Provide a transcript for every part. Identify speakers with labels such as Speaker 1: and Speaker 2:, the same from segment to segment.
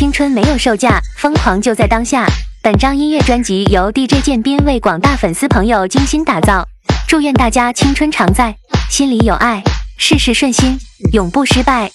Speaker 1: 青春没有售价，疯狂就在当下。本张音乐专辑由 DJ 建斌为广大粉丝朋友精心打造，祝愿大家青春常在，心里有爱，事事顺心，永不失败。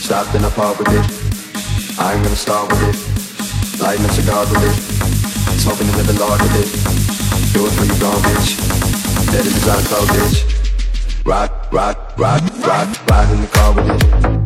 Speaker 2: Stop! in a pub with it. I'm gonna start with it. Lighting a cigar with it. Smoking and living large with it. Do it for you gone, bitch. Let it design clothes, bitch. Rock, rock, rock, rock, ride in the car with it.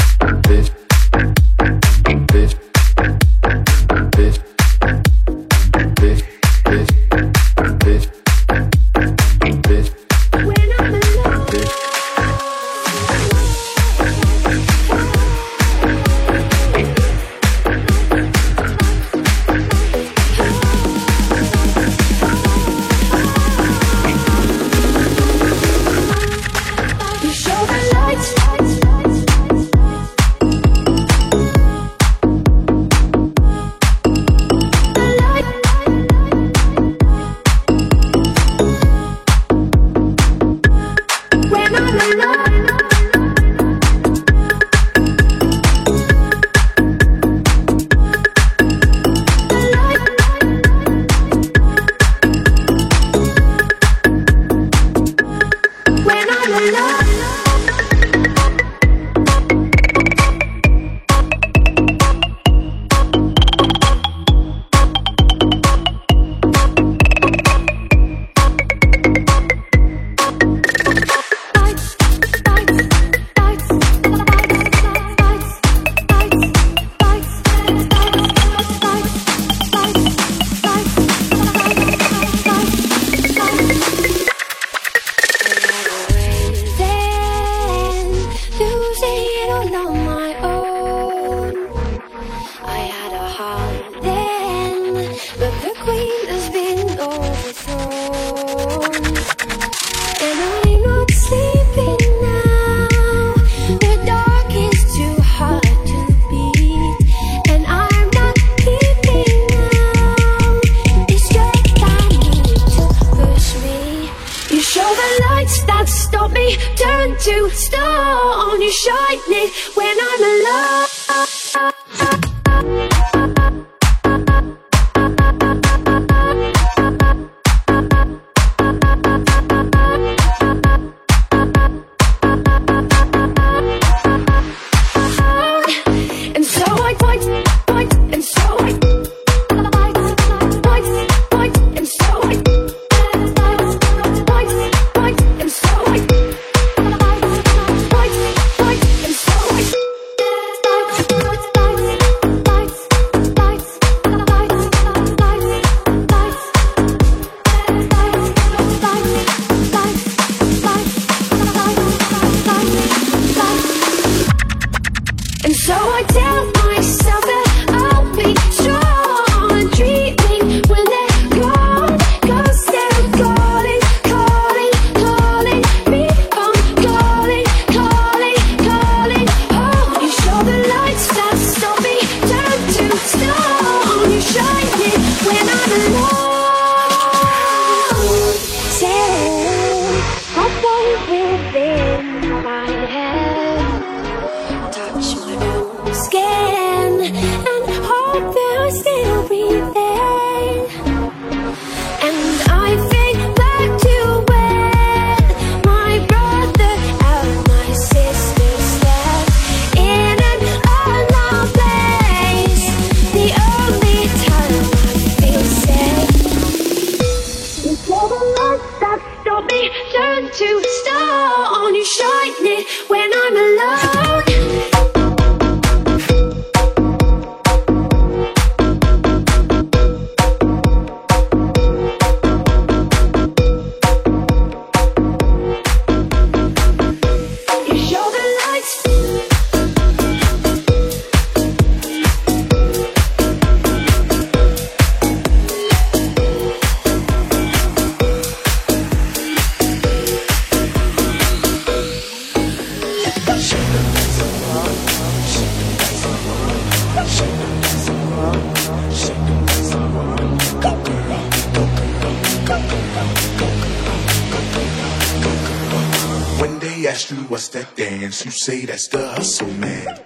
Speaker 3: you say that's the hustle, man.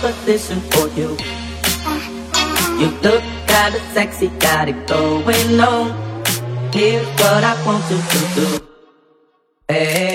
Speaker 4: Proposition for you. You look kinda sexy, got it going on. Here's what I want you to do. Hey.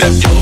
Speaker 5: What?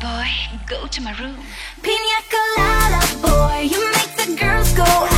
Speaker 6: boy, go to my room. Pina colada boy, you make the girls go